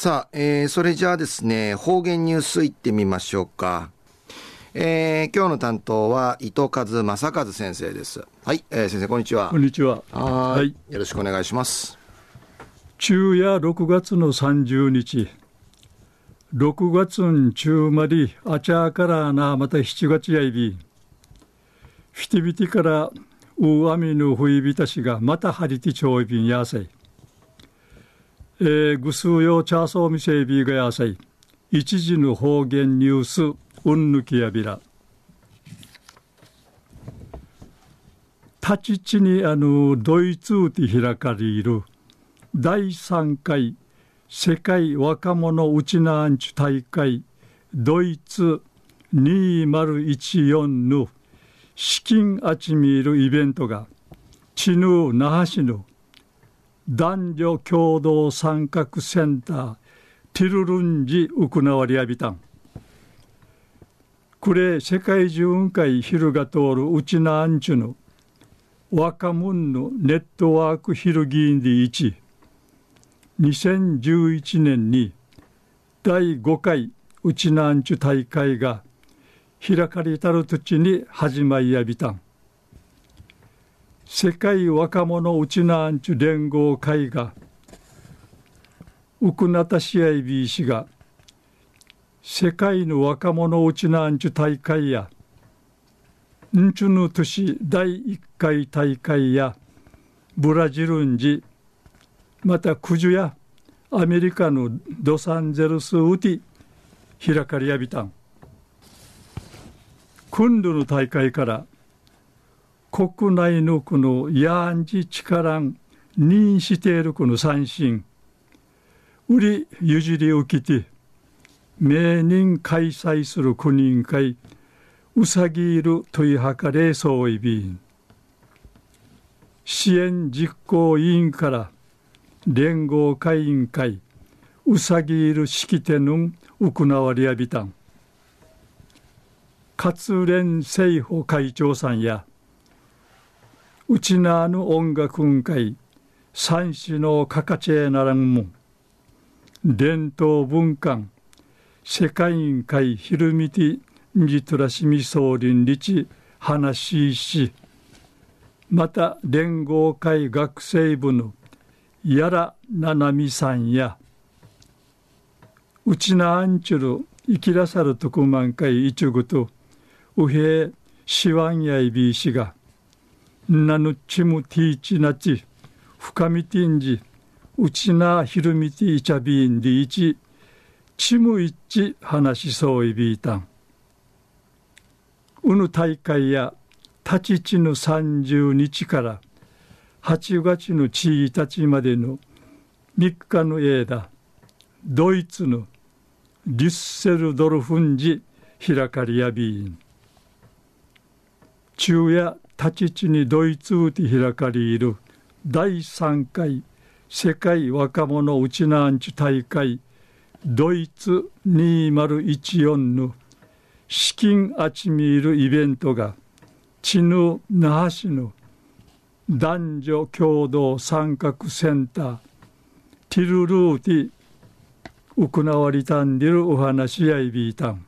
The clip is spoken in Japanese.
さあ、えー、それじゃあですね、方言ニュースいってみましょうか。えー、今日の担当は伊藤和正和先生です。はい、えー、先生こんにちは。こんにちは。はい、よろしくお願いします。昼夜6月の30日。6月ん中まであちゃからなまた7月やいび。フィティビティからうあみぬふいびたしがまたはりてちょいびんやさい。えー、ぐすうよチャーソーミセイビーがやさい。一時の方言ニュース、うんぬきやびら。立ち地にあのドイツで開かれる第3回世界若者うちなアンチ大会ドイツ2014の資金あちみるイベントがチヌー那覇市の男女共同参画センターティルルンジウクナワリアビタン。これ世界中運会ヒルが通るうちなアンチュの若者のネットワークヒルギンディ1 2011年に第5回うちなアンチュ大会が開かれたる土地に始まりやびたん。世界若者うちなンチュ連合会がウクナタシアイビー氏が世界の若者うちなンチュ大会やんちゅぬ年第1回大会やブラジルンジまたクジュやアメリカのドサンゼルスウティ開かれやびたん。今度の大会から国内のこのやんじ力ん認しているこの三振。売り譲り受けて名人開催する国人会うさぎいる問いはかれ総意便支援実行委員から連合会委員会うさぎいる式典の行われやびたん。勝連政府会長さんやうちなあぬ音楽運会三種のかかちえならんもん。伝統文化世界委員会ひるみてじとらしみ総林日話しし。また連合会学生部のやらななみさんや。うちなあんちゅる生きらさるとくまんかいいちゅぐとうへしわんやいびいしがなぬちむティーチなち深みてんじうちなひるみていちゃびんでいちちむいち話しそういびいたん。うぬ大会や立ちちぬ30日から8月の1日までの3日の間ドイツのリュッセルドルフンジ開かりやびん。昼夜立ち地にドイツウテ開かれる第3回世界若者うちなんち大会ドイツ2014の資金あちみいるイベントがチヌ那覇市の男女共同参画センターティルルーティ行われたんでるお話やいびいたん。